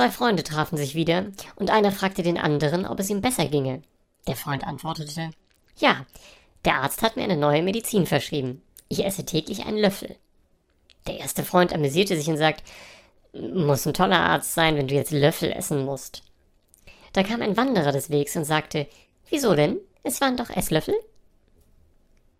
Zwei Freunde trafen sich wieder, und einer fragte den anderen, ob es ihm besser ginge. Der Freund antwortete Ja, der Arzt hat mir eine neue Medizin verschrieben. Ich esse täglich einen Löffel. Der erste Freund amüsierte sich und sagt Muss ein toller Arzt sein, wenn du jetzt Löffel essen musst. Da kam ein Wanderer des Wegs und sagte Wieso denn? Es waren doch Esslöffel?